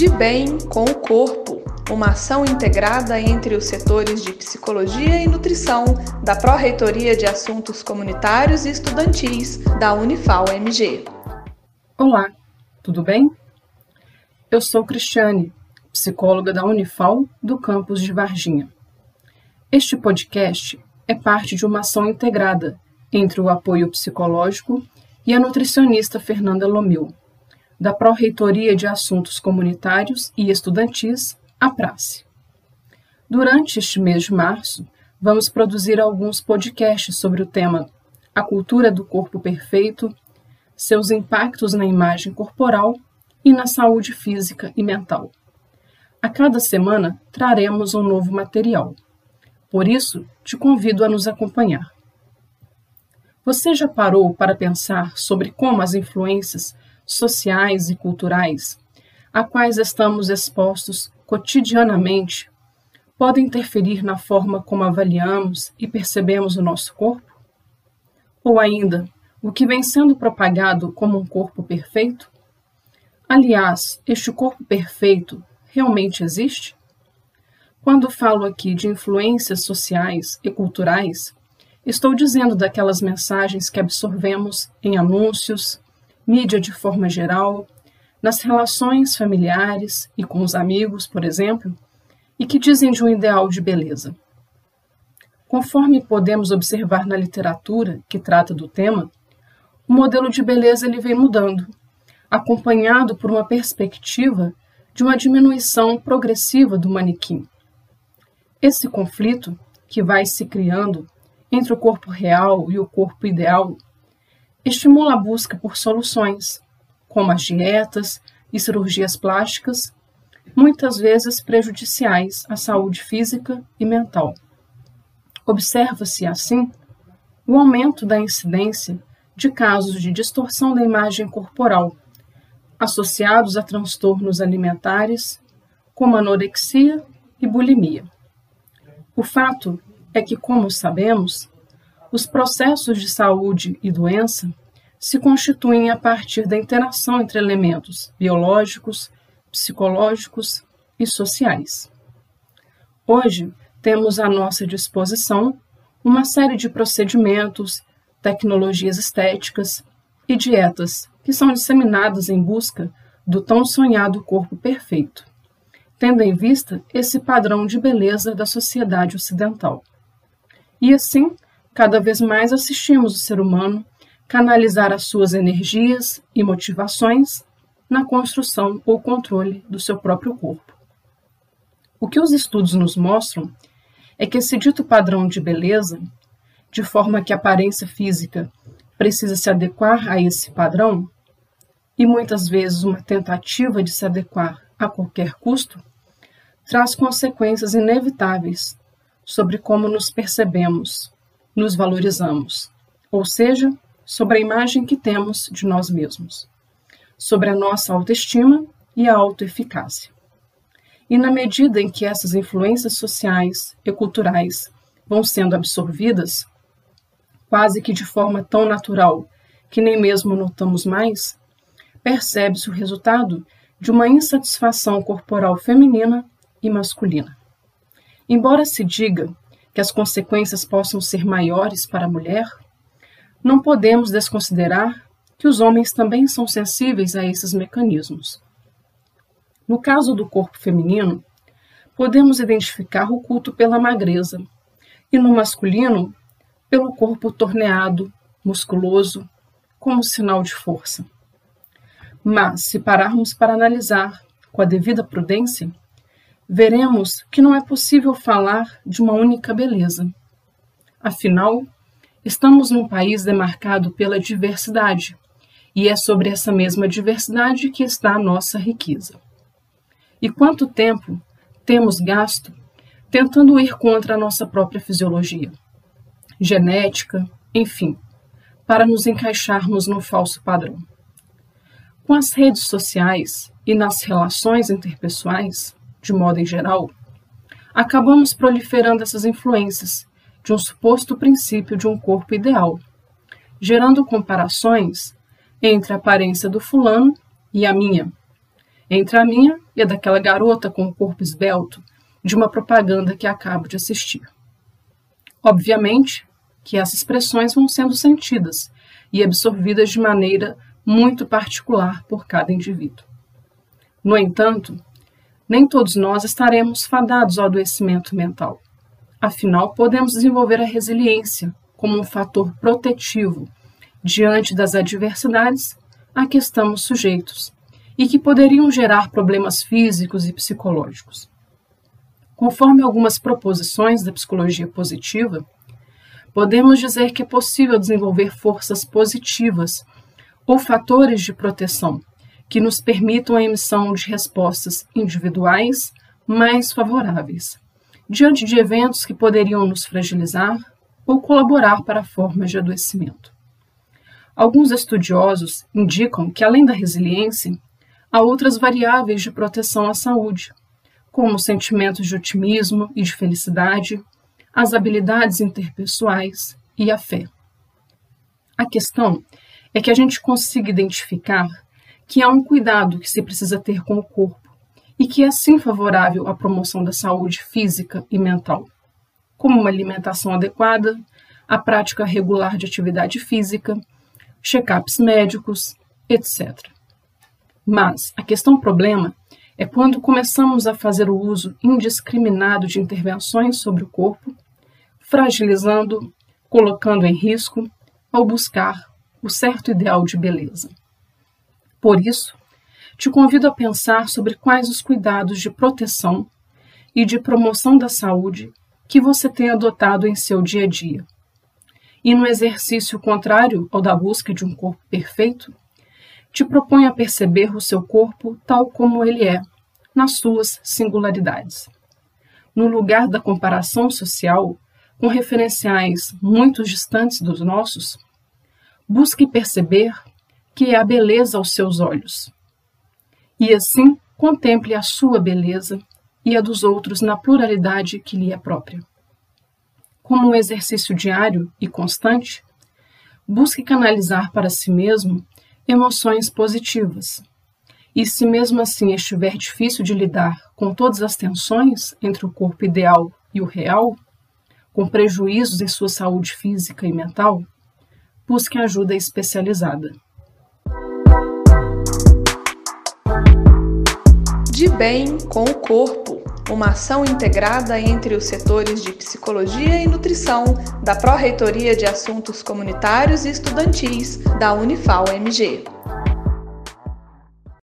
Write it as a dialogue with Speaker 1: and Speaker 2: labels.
Speaker 1: De bem com o corpo, uma ação integrada entre os setores de psicologia e nutrição da Pró-Reitoria de Assuntos Comunitários e Estudantis da Unifal-MG.
Speaker 2: Olá, tudo bem? Eu sou Cristiane, psicóloga da Unifal do campus de Varginha. Este podcast é parte de uma ação integrada entre o apoio psicológico e a nutricionista Fernanda Lomil, da Pró-Reitoria de Assuntos Comunitários e Estudantis, a Prace. Durante este mês de março, vamos produzir alguns podcasts sobre o tema A Cultura do Corpo Perfeito, seus impactos na imagem corporal e na saúde física e mental. A cada semana traremos um novo material. Por isso, te convido a nos acompanhar. Você já parou para pensar sobre como as influências sociais e culturais, a quais estamos expostos cotidianamente, podem interferir na forma como avaliamos e percebemos o nosso corpo? Ou ainda, o que vem sendo propagado como um corpo perfeito? Aliás, este corpo perfeito realmente existe? Quando falo aqui de influências sociais e culturais, estou dizendo daquelas mensagens que absorvemos em anúncios, mídia de forma geral, nas relações familiares e com os amigos, por exemplo, e que dizem de um ideal de beleza. Conforme podemos observar na literatura que trata do tema, o modelo de beleza ele vem mudando, acompanhado por uma perspectiva de uma diminuição progressiva do manequim. Esse conflito, que vai se criando entre o corpo real e o corpo ideal, estimula a busca por soluções, como as dietas e cirurgias plásticas, muitas vezes prejudiciais à saúde física e mental. Observa-se, assim, o aumento da incidência de casos de distorção da imagem corporal, associados a transtornos alimentares, como anorexia e bulimia. O fato é que, como sabemos, os processos de saúde e doença se constituem a partir da interação entre elementos biológicos, psicológicos e sociais. Hoje, temos à nossa disposição uma série de procedimentos, tecnologias estéticas e dietas que são disseminadas em busca do tão sonhado corpo perfeito, tendo em vista esse padrão de beleza da sociedade ocidental. E assim, cada vez mais assistimos o ser humano canalizar as suas energias e motivações na construção ou controle do seu próprio corpo. O que os estudos nos mostram é que esse dito padrão de beleza, de forma que a aparência física precisa se adequar a esse padrão, e muitas vezes uma tentativa de se adequar a qualquer custo, traz consequências inevitáveis sobre como nos percebemos, nos valorizamos, ou seja, sobre a imagem que temos de nós mesmos, sobre a nossa autoestima e a autoeficácia. E na medida em que essas influências sociais e culturais vão sendo absorvidas, quase que de forma tão natural que nem mesmo notamos mais, percebe-se o resultado de uma insatisfação corporal feminina e masculina. Embora se diga que as consequências possam ser maiores para a mulher, não podemos desconsiderar que os homens também são sensíveis a esses mecanismos. No caso do corpo feminino, podemos identificar o culto pela magreza, e no masculino, pelo corpo torneado, musculoso, como sinal de força. Mas, se pararmos para analisar com a devida prudência, veremos que não é possível falar de uma única beleza. Afinal, estamos num país demarcado pela diversidade, e é sobre essa mesma diversidade que está a nossa riqueza. E quanto tempo temos gasto tentando ir contra a nossa própria fisiologia, genética, enfim, para nos encaixarmos no falso padrão. Com as redes sociais e nas relações interpessoais, de modo em geral, acabamos proliferando essas influências de um suposto princípio de um corpo ideal, gerando comparações entre a aparência do fulano e a minha, entre a minha e a daquela garota com o corpo esbelto de uma propaganda que acabo de assistir. Obviamente que essas expressões vão sendo sentidas e absorvidas de maneira muito particular por cada indivíduo. No entanto, nem todos nós estaremos fadados ao adoecimento mental. Afinal, podemos desenvolver a resiliência como um fator protetivo diante das adversidades a que estamos sujeitos e que poderiam gerar problemas físicos e psicológicos. Conforme algumas proposições da psicologia positiva, podemos dizer que é possível desenvolver forças positivas ou fatores de proteção que nos permitam a emissão de respostas individuais mais favoráveis, diante de eventos que poderiam nos fragilizar ou colaborar para formas de adoecimento. Alguns estudiosos indicam que, além da resiliência, há outras variáveis de proteção à saúde, como sentimentos de otimismo e de felicidade, as habilidades interpessoais e a fé. A questão é que a gente consiga identificar que há um cuidado que se precisa ter com o corpo e que é sim favorável à promoção da saúde física e mental, como uma alimentação adequada, a prática regular de atividade física, check-ups médicos, etc. Mas a questão problema é quando começamos a fazer o uso indiscriminado de intervenções sobre o corpo, fragilizando, colocando em risco, ao buscar o certo ideal de beleza. Por isso, te convido a pensar sobre quais os cuidados de proteção e de promoção da saúde que você tem adotado em seu dia a dia. E no exercício contrário ao da busca de um corpo perfeito, te proponho a perceber o seu corpo tal como ele é, nas suas singularidades. No lugar da comparação social, com referenciais muito distantes dos nossos, busque perceber que é a beleza aos seus olhos. E assim, contemple a sua beleza e a dos outros na pluralidade que lhe é própria. Como um exercício diário e constante, busque canalizar para si mesmo emoções positivas. E se mesmo assim estiver difícil de lidar com todas as tensões entre o corpo ideal e o real, com prejuízos em sua saúde física e mental, busque ajuda especializada.
Speaker 1: De bem com o corpo, uma ação integrada entre os setores de psicologia e nutrição da Pró-Reitoria de Assuntos Comunitários e Estudantis da Unifal MG.